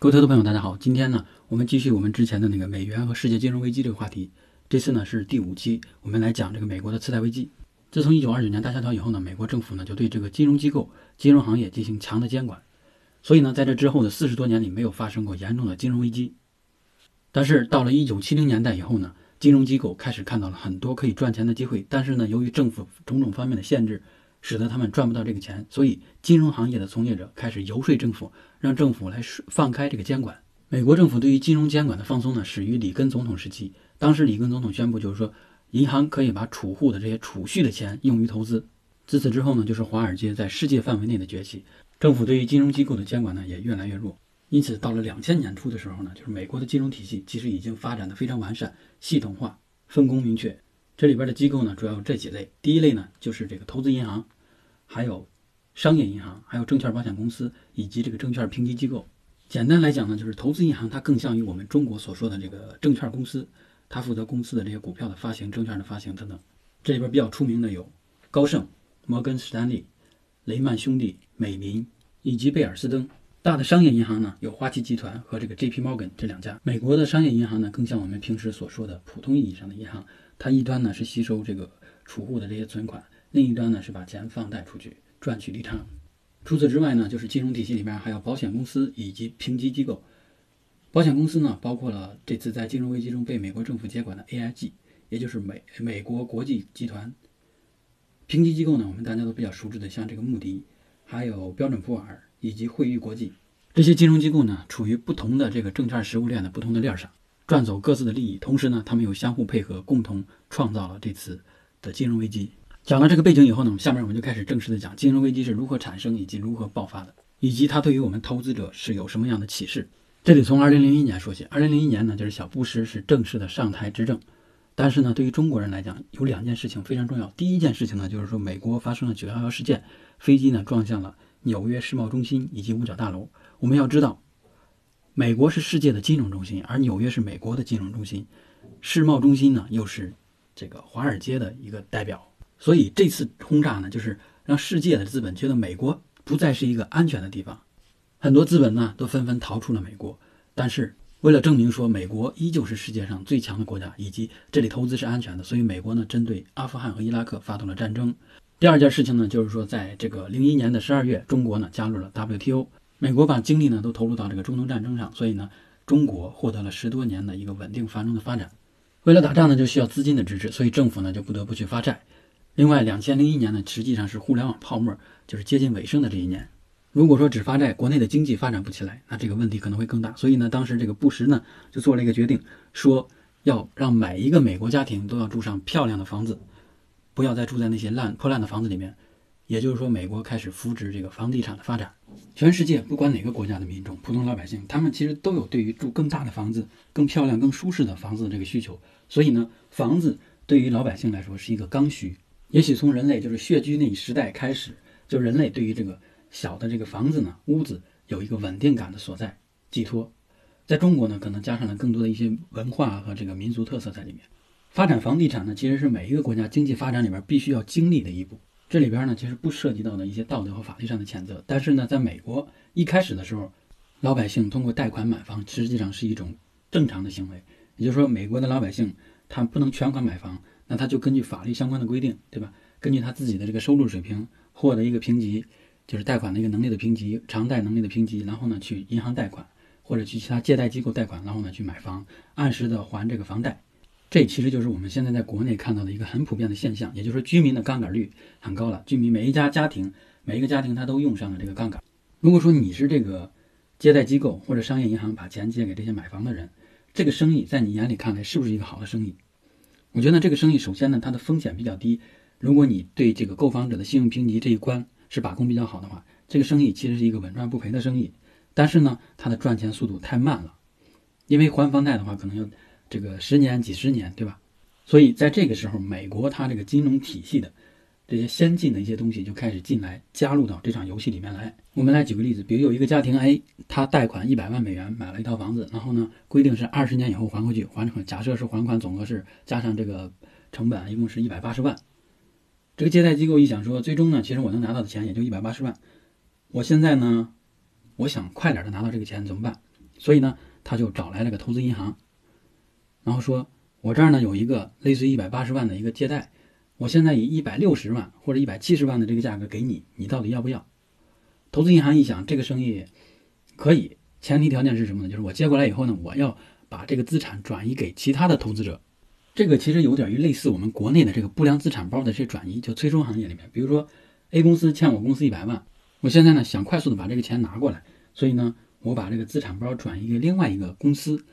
各位投资朋友，大家好，今天呢，我们继续我们之前的那个美元和世界金融危机这个话题。这次呢是第五期，我们来讲这个美国的次贷危机。自从一九二九年大萧条以后呢，美国政府呢就对这个金融机构、金融行业进行强的监管，所以呢，在这之后的四十多年里，没有发生过严重的金融危机。但是到了一九七零年代以后呢，金融机构开始看到了很多可以赚钱的机会，但是呢，由于政府种种方面的限制，使得他们赚不到这个钱，所以金融行业的从业者开始游说政府，让政府来放开这个监管。美国政府对于金融监管的放松呢，始于里根总统时期。当时里根总统宣布，就是说。银行可以把储户的这些储蓄的钱用于投资。自此之后呢，就是华尔街在世界范围内的崛起。政府对于金融机构的监管呢也越来越弱。因此，到了两千年初的时候呢，就是美国的金融体系其实已经发展的非常完善、系统化、分工明确。这里边的机构呢主要有这几类。第一类呢就是这个投资银行，还有商业银行，还有证券保险公司以及这个证券评级机构。简单来讲呢，就是投资银行它更像于我们中国所说的这个证券公司。他负责公司的这些股票的发行、证券的发行等等。这里边比较出名的有高盛、摩根士丹利、雷曼兄弟、美林以及贝尔斯登。大的商业银行呢，有花旗集团和这个 J.P. Morgan 这两家。美国的商业银行呢，更像我们平时所说的普通意义上的银行。它一端呢是吸收这个储户的这些存款，另一端呢是把钱放贷出去赚取利差。除此之外呢，就是金融体系里面还有保险公司以及评级机构。保险公司呢，包括了这次在金融危机中被美国政府接管的 AIG，也就是美美国国际集团。评级机构呢，我们大家都比较熟知的，像这个穆迪，还有标准普尔以及惠誉国际这些金融机构呢，处于不同的这个证券食物链的不同的链上，赚走各自的利益。同时呢，他们又相互配合，共同创造了这次的金融危机。讲了这个背景以后呢，下面我们就开始正式的讲金融危机是如何产生以及如何爆发的，以及它对于我们投资者是有什么样的启示。这里从二零零一年说起。二零零一年呢，就是小布什是正式的上台执政。但是呢，对于中国人来讲，有两件事情非常重要。第一件事情呢，就是说美国发生了九幺幺事件，飞机呢撞向了纽约世贸中心以及五角大楼。我们要知道，美国是世界的金融中心，而纽约是美国的金融中心，世贸中心呢又是这个华尔街的一个代表。所以这次轰炸呢，就是让世界的资本觉得美国不再是一个安全的地方。很多资本呢都纷纷逃出了美国，但是为了证明说美国依旧是世界上最强的国家，以及这里投资是安全的，所以美国呢针对阿富汗和伊拉克发动了战争。第二件事情呢，就是说在这个零一年的十二月，中国呢加入了 WTO，美国把精力呢都投入到这个中东战争上，所以呢中国获得了十多年的一个稳定繁荣的发展。为了打仗呢就需要资金的支持，所以政府呢就不得不去发债。另外，两千零一年呢实际上是互联网泡沫就是接近尾声的这一年。如果说只发债，国内的经济发展不起来，那这个问题可能会更大。所以呢，当时这个布什呢就做了一个决定，说要让每一个美国家庭都要住上漂亮的房子，不要再住在那些烂破烂的房子里面。也就是说，美国开始扶植这个房地产的发展。全世界不管哪个国家的民众、普通老百姓，他们其实都有对于住更大的房子、更漂亮、更舒适的房子的这个需求。所以呢，房子对于老百姓来说是一个刚需。也许从人类就是穴居那一时代开始，就人类对于这个。小的这个房子呢，屋子有一个稳定感的所在寄托，在中国呢，可能加上了更多的一些文化和这个民族特色在里面。发展房地产呢，其实是每一个国家经济发展里边必须要经历的一步。这里边呢，其实不涉及到的一些道德和法律上的谴责。但是呢，在美国一开始的时候，老百姓通过贷款买房，实际上是一种正常的行为。也就是说，美国的老百姓他不能全款买房，那他就根据法律相关的规定，对吧？根据他自己的这个收入水平获得一个评级。就是贷款的一个能力的评级，偿贷能力的评级，然后呢去银行贷款，或者去其他借贷机构贷款，然后呢去买房，按时的还这个房贷。这其实就是我们现在在国内看到的一个很普遍的现象，也就是说居民的杠杆率很高了，居民每一家家庭每一个家庭他都用上了这个杠杆。如果说你是这个借贷机构或者商业银行把钱借给这些买房的人，这个生意在你眼里看来是不是一个好的生意？我觉得这个生意首先呢它的风险比较低，如果你对这个购房者的信用评级这一关。是把控比较好的话，这个生意其实是一个稳赚不赔的生意。但是呢，它的赚钱速度太慢了，因为还房贷的话可能要这个十年、几十年，对吧？所以在这个时候，美国它这个金融体系的这些先进的一些东西就开始进来，加入到这场游戏里面来。我们来举个例子，比如有一个家庭 A，他贷款一百万美元买了一套房子，然后呢，规定是二十年以后还回去，还款假设是还款总额是加上这个成本，一共是一百八十万。这个借贷机构一想说，最终呢，其实我能拿到的钱也就一百八十万。我现在呢，我想快点的拿到这个钱怎么办？所以呢，他就找来了个投资银行，然后说：“我这儿呢有一个类似于一百八十万的一个借贷，我现在以一百六十万或者一百七十万的这个价格给你，你到底要不要？”投资银行一想，这个生意可以，前提条件是什么呢？就是我接过来以后呢，我要把这个资产转移给其他的投资者。这个其实有点于类似我们国内的这个不良资产包的这转移，就催收行业里面，比如说 A 公司欠我公司一百万，我现在呢想快速的把这个钱拿过来，所以呢我把这个资产包转移给另外一个公司，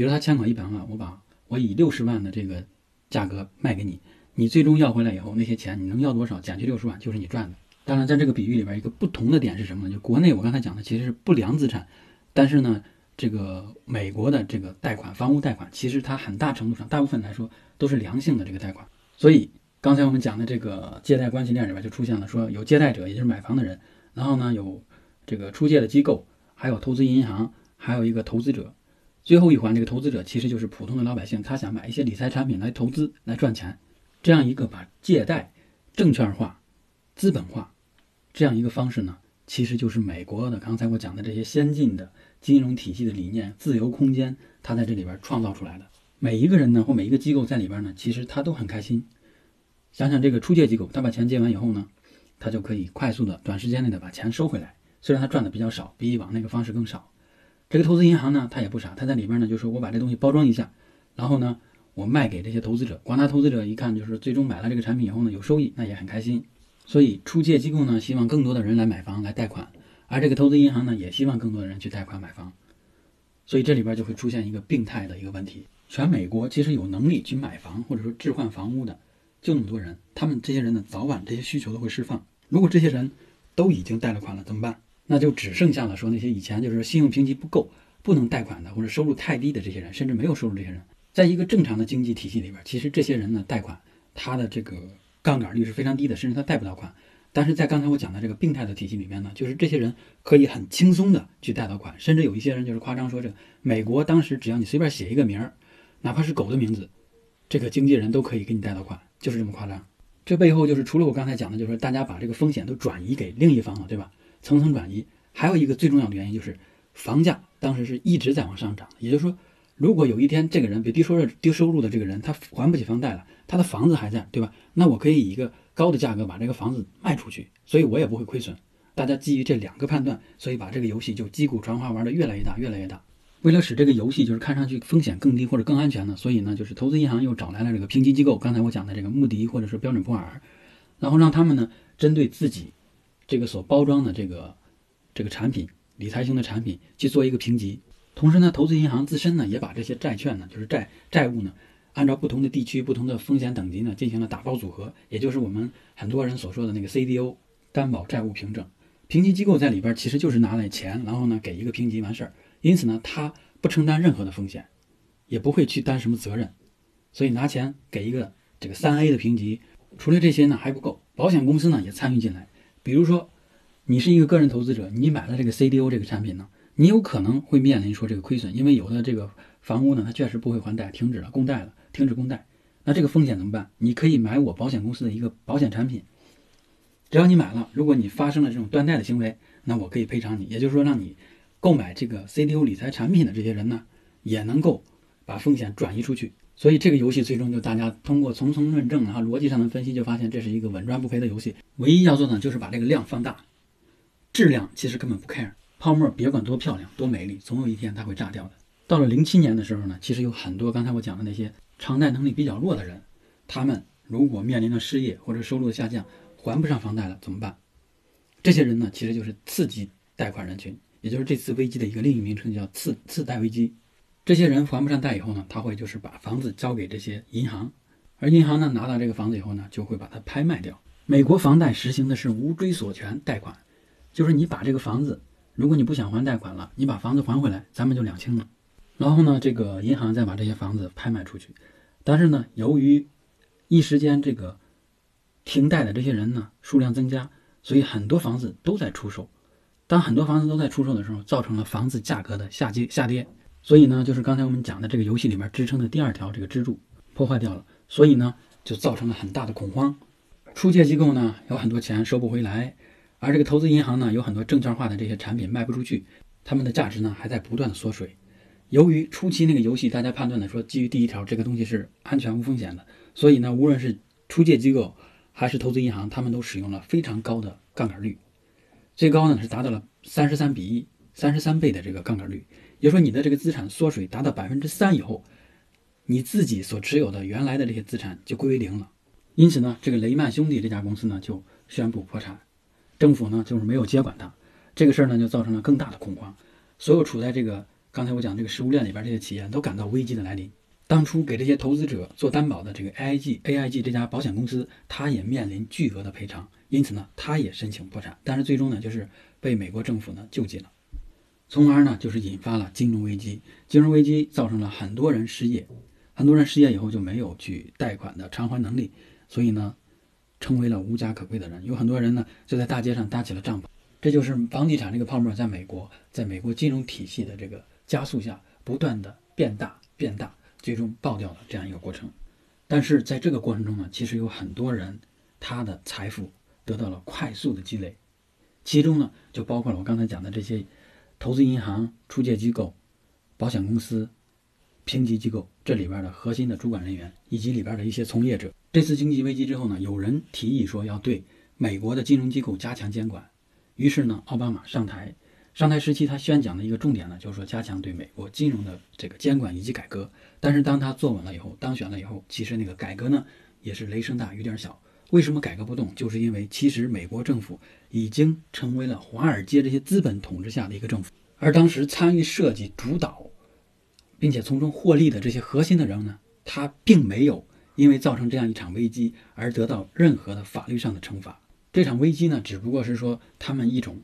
比如他欠款一百万，我把我以六十万的这个价格卖给你，你最终要回来以后，那些钱你能要多少，减去六十万就是你赚的。当然，在这个比喻里边，一个不同的点是什么呢？就国内我刚才讲的其实是不良资产，但是呢。这个美国的这个贷款，房屋贷款，其实它很大程度上，大部分来说都是良性的这个贷款。所以刚才我们讲的这个借贷关系链里边就出现了，说有借贷者，也就是买房的人，然后呢有这个出借的机构，还有投资银行，还有一个投资者。最后一环，这个投资者其实就是普通的老百姓，他想买一些理财产品来投资来赚钱。这样一个把借贷证券化、资本化这样一个方式呢，其实就是美国的刚才我讲的这些先进的。金融体系的理念，自由空间，它在这里边创造出来的。每一个人呢，或每一个机构在里边呢，其实他都很开心。想想这个出借机构，他把钱借完以后呢，他就可以快速的、短时间内的把钱收回来。虽然他赚的比较少，比以往那个方式更少。这个投资银行呢，他也不傻，他在里边呢就说：“我把这东西包装一下，然后呢，我卖给这些投资者。广大投资者一看，就是最终买了这个产品以后呢，有收益，那也很开心。所以出借机构呢，希望更多的人来买房来贷款。”而这个投资银行呢，也希望更多的人去贷款买房，所以这里边就会出现一个病态的一个问题：全美国其实有能力去买房或者说置换房屋的就那么多人，他们这些人呢，早晚这些需求都会释放。如果这些人都已经贷了款了，怎么办？那就只剩下了说那些以前就是信用评级不够、不能贷款的，或者收入太低的这些人，甚至没有收入这些人，在一个正常的经济体系里边，其实这些人呢，贷款他的这个杠杆率是非常低的，甚至他贷不到款。但是在刚才我讲的这个病态的体系里面呢，就是这些人可以很轻松的去贷到款，甚至有一些人就是夸张说，这美国当时只要你随便写一个名儿，哪怕是狗的名字，这个经纪人都可以给你贷到款，就是这么夸张。这背后就是除了我刚才讲的，就是大家把这个风险都转移给另一方了，对吧？层层转移。还有一个最重要的原因就是房价当时是一直在往上涨，也就是说，如果有一天这个人比低收入低收入的这个人他还不起房贷了，他的房子还在，对吧？那我可以以一个。高的价格把这个房子卖出去，所以我也不会亏损。大家基于这两个判断，所以把这个游戏就击鼓传花玩的越来越大，越来越大。为了使这个游戏就是看上去风险更低或者更安全呢，所以呢，就是投资银行又找来了这个评级机构，刚才我讲的这个穆迪或者是标准普尔，然后让他们呢针对自己这个所包装的这个这个产品理财型的产品去做一个评级。同时呢，投资银行自身呢也把这些债券呢，就是债债务呢。按照不同的地区、不同的风险等级呢，进行了打包组合，也就是我们很多人所说的那个 CDO 担保债务凭证。评级机构在里边其实就是拿来钱，然后呢给一个评级完事儿。因此呢，他不承担任何的风险，也不会去担什么责任。所以拿钱给一个这个三 A 的评级，除了这些呢还不够，保险公司呢也参与进来。比如说，你是一个个人投资者，你买了这个 CDO 这个产品呢，你有可能会面临说这个亏损，因为有的这个房屋呢它确实不会还贷，停止了供贷了。停止供贷，那这个风险怎么办？你可以买我保险公司的一个保险产品，只要你买了，如果你发生了这种断贷的行为，那我可以赔偿你。也就是说，让你购买这个 CDO 理财产品的这些人呢，也能够把风险转移出去。所以这个游戏最终就大家通过层层论证啊，逻辑上的分析，就发现这是一个稳赚不赔的游戏。唯一要做的就是把这个量放大，质量其实根本不 care。泡沫别管多漂亮多美丽，总有一天它会炸掉的。到了零七年的时候呢，其实有很多刚才我讲的那些。偿贷能力比较弱的人，他们如果面临了失业或者收入的下降，还不上房贷了怎么办？这些人呢，其实就是次级贷款人群，也就是这次危机的一个另一名称，叫次次贷危机。这些人还不上贷以后呢，他会就是把房子交给这些银行，而银行呢拿到这个房子以后呢，就会把它拍卖掉。美国房贷实行的是无追索权贷款，就是你把这个房子，如果你不想还贷款了，你把房子还回来，咱们就两清了。然后呢，这个银行再把这些房子拍卖出去。但是呢，由于一时间这个停贷的这些人呢数量增加，所以很多房子都在出售。当很多房子都在出售的时候，造成了房子价格的下跌下跌。所以呢，就是刚才我们讲的这个游戏里面支撑的第二条这个支柱破坏掉了。所以呢，就造成了很大的恐慌。出借机构呢有很多钱收不回来，而这个投资银行呢有很多证券化的这些产品卖不出去。他们的价值呢还在不断缩水。由于初期那个游戏，大家判断的说基于第一条这个东西是安全无风险的，所以呢，无论是出借机构还是投资银行，他们都使用了非常高的杠杆率，最高呢是达到了三十三比一，三十三倍的这个杠杆率。也就说，你的这个资产缩水达到百分之三以后，你自己所持有的原来的这些资产就归为零了。因此呢，这个雷曼兄弟这家公司呢就宣布破产，政府呢就是没有接管它。这个事儿呢就造成了更大的恐慌，所有处在这个刚才我讲这个食物链里边这些企业都感到危机的来临。当初给这些投资者做担保的这个 AIG AIG 这家保险公司，它也面临巨额的赔偿，因此呢，它也申请破产。但是最终呢，就是被美国政府呢救济了，从而呢就是引发了金融危机。金融危机造成了很多人失业，很多人失业以后就没有去贷款的偿还能力，所以呢，成为了无家可归的人。有很多人呢就在大街上搭起了帐篷。这就是房地产这个泡沫在美国，在美国金融体系的这个加速下，不断的变大变大。最终爆掉的这样一个过程，但是在这个过程中呢，其实有很多人他的财富得到了快速的积累，其中呢就包括了我刚才讲的这些投资银行、出借机构、保险公司、评级机构这里边的核心的主管人员以及里边的一些从业者。这次经济危机之后呢，有人提议说要对美国的金融机构加强监管，于是呢，奥巴马上台。上台时期，他宣讲的一个重点呢，就是说加强对美国金融的这个监管以及改革。但是当他坐稳了以后，当选了以后，其实那个改革呢，也是雷声大雨点小。为什么改革不动？就是因为其实美国政府已经成为了华尔街这些资本统治下的一个政府，而当时参与设计、主导，并且从中获利的这些核心的人呢，他并没有因为造成这样一场危机而得到任何的法律上的惩罚。这场危机呢，只不过是说他们一种。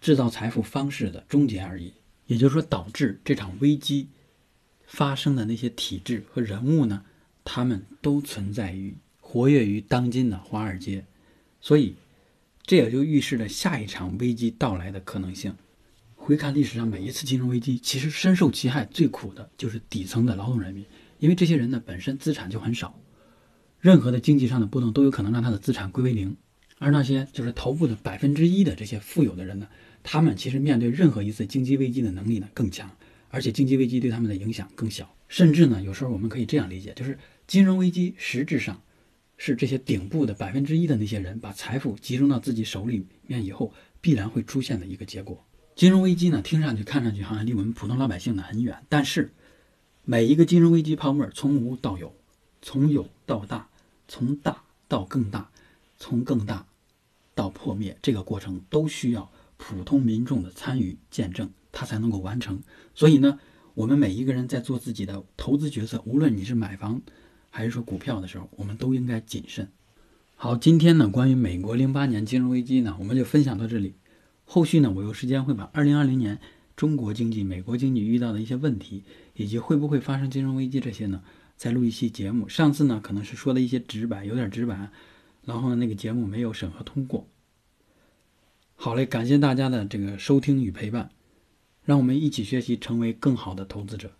制造财富方式的终结而已，也就是说，导致这场危机发生的那些体制和人物呢，他们都存在于活跃于当今的华尔街，所以这也就预示着下一场危机到来的可能性。回看历史上每一次金融危机，其实深受其害最苦的就是底层的劳动人民，因为这些人呢本身资产就很少，任何的经济上的波动都有可能让他的资产归为零，而那些就是头部的百分之一的这些富有的人呢。他们其实面对任何一次经济危机的能力呢更强，而且经济危机对他们的影响更小。甚至呢，有时候我们可以这样理解，就是金融危机实质上是这些顶部的百分之一的那些人把财富集中到自己手里面以后必然会出现的一个结果。金融危机呢，听上去看上去好像离我们普通老百姓呢很远，但是每一个金融危机泡沫从无到有，从有到大，从大到更大，从更大到破灭，这个过程都需要。普通民众的参与见证，它才能够完成。所以呢，我们每一个人在做自己的投资决策，无论你是买房还是说股票的时候，我们都应该谨慎。好，今天呢，关于美国零八年金融危机呢，我们就分享到这里。后续呢，我有时间会把二零二零年中国经济、美国经济遇到的一些问题，以及会不会发生金融危机这些呢，再录一期节目。上次呢，可能是说的一些直白，有点直白，然后，那个节目没有审核通过。好嘞，感谢大家的这个收听与陪伴，让我们一起学习，成为更好的投资者。